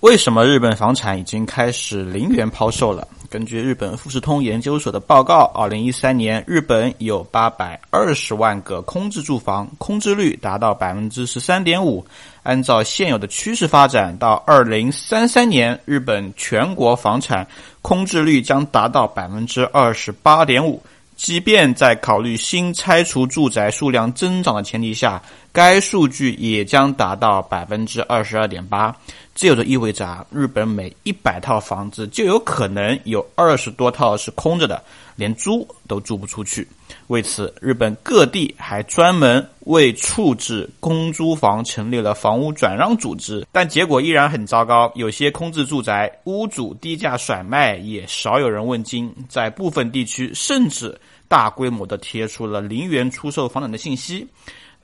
为什么日本房产已经开始零元抛售了？根据日本富士通研究所的报告，二零一三年日本有八百二十万个空置住房，空置率达到百分之十三点五。按照现有的趋势发展，到二零三三年，日本全国房产空置率将达到百分之二十八点五。即便在考虑新拆除住宅数量增长的前提下，该数据也将达到百分之二十二点八。这就意味着啊，日本每一百套房子就有可能有二十多套是空着的，连租都租不出去。为此，日本各地还专门为处置公租房成立了房屋转让组织，但结果依然很糟糕。有些空置住宅，屋主低价甩卖，也少有人问津。在部分地区，甚至大规模的贴出了零元出售房产的信息。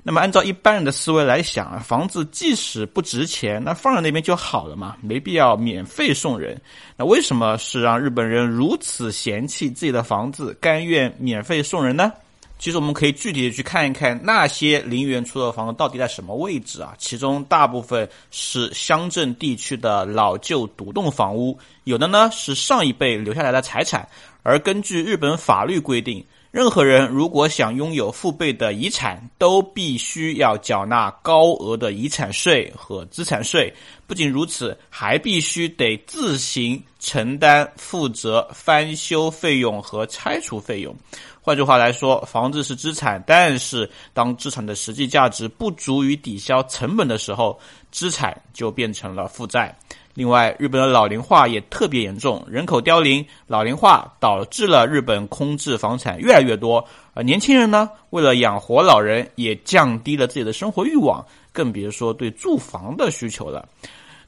那么，按照一般人的思维来想啊，房子即使不值钱，那放在那边就好了嘛，没必要免费送人。那为什么是让日本人如此嫌弃自己的房子，甘愿免费送人呢？其实我们可以具体的去看一看那些零元出售房子到底在什么位置啊？其中大部分是乡镇地区的老旧独栋房屋，有的呢是上一辈留下来的财产，而根据日本法律规定。任何人如果想拥有父辈的遗产，都必须要缴纳高额的遗产税和资产税。不仅如此，还必须得自行承担负责翻修费用和拆除费用。换句话来说，房子是资产，但是当资产的实际价值不足以抵消成本的时候，资产就变成了负债。另外，日本的老龄化也特别严重，人口凋零、老龄化导致了日本空置房产越来越多。而年轻人呢，为了养活老人，也降低了自己的生活欲望，更别说对住房的需求了。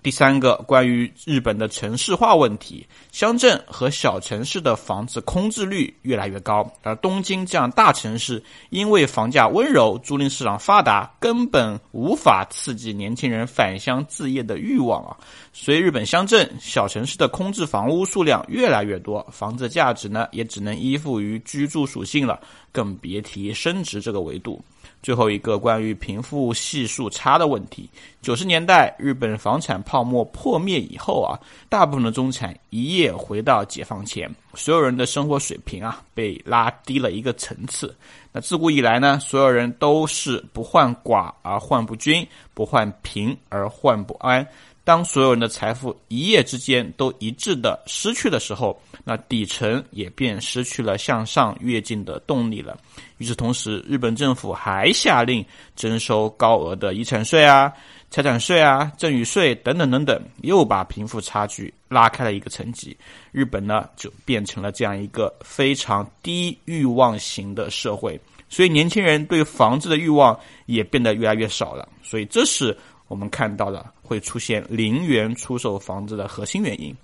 第三个关于日本的城市化问题，乡镇和小城市的房子空置率越来越高，而东京这样大城市因为房价温柔、租赁市场发达，根本无法刺激年轻人返乡置业的欲望啊。所以，日本乡镇、小城市的空置房屋数量越来越多，房子价值呢也只能依附于居住属性了，更别提升值这个维度。最后一个关于贫富系数差的问题，九十年代日本房产泡沫破灭以后啊，大部分的中产一夜回到解放前，所有人的生活水平啊被拉低了一个层次。那自古以来呢，所有人都是不患寡而患不均，不患贫而患不安。当所有人的财富一夜之间都一致的失去的时候，那底层也便失去了向上跃进的动力了。与此同时，日本政府还下令征收高额的遗产税啊、财产税啊、赠与税等等等等，又把贫富差距拉开了一个层级。日本呢，就变成了这样一个非常低欲望型的社会，所以年轻人对房子的欲望也变得越来越少了。所以，这是。我们看到了会出现零元出售房子的核心原因。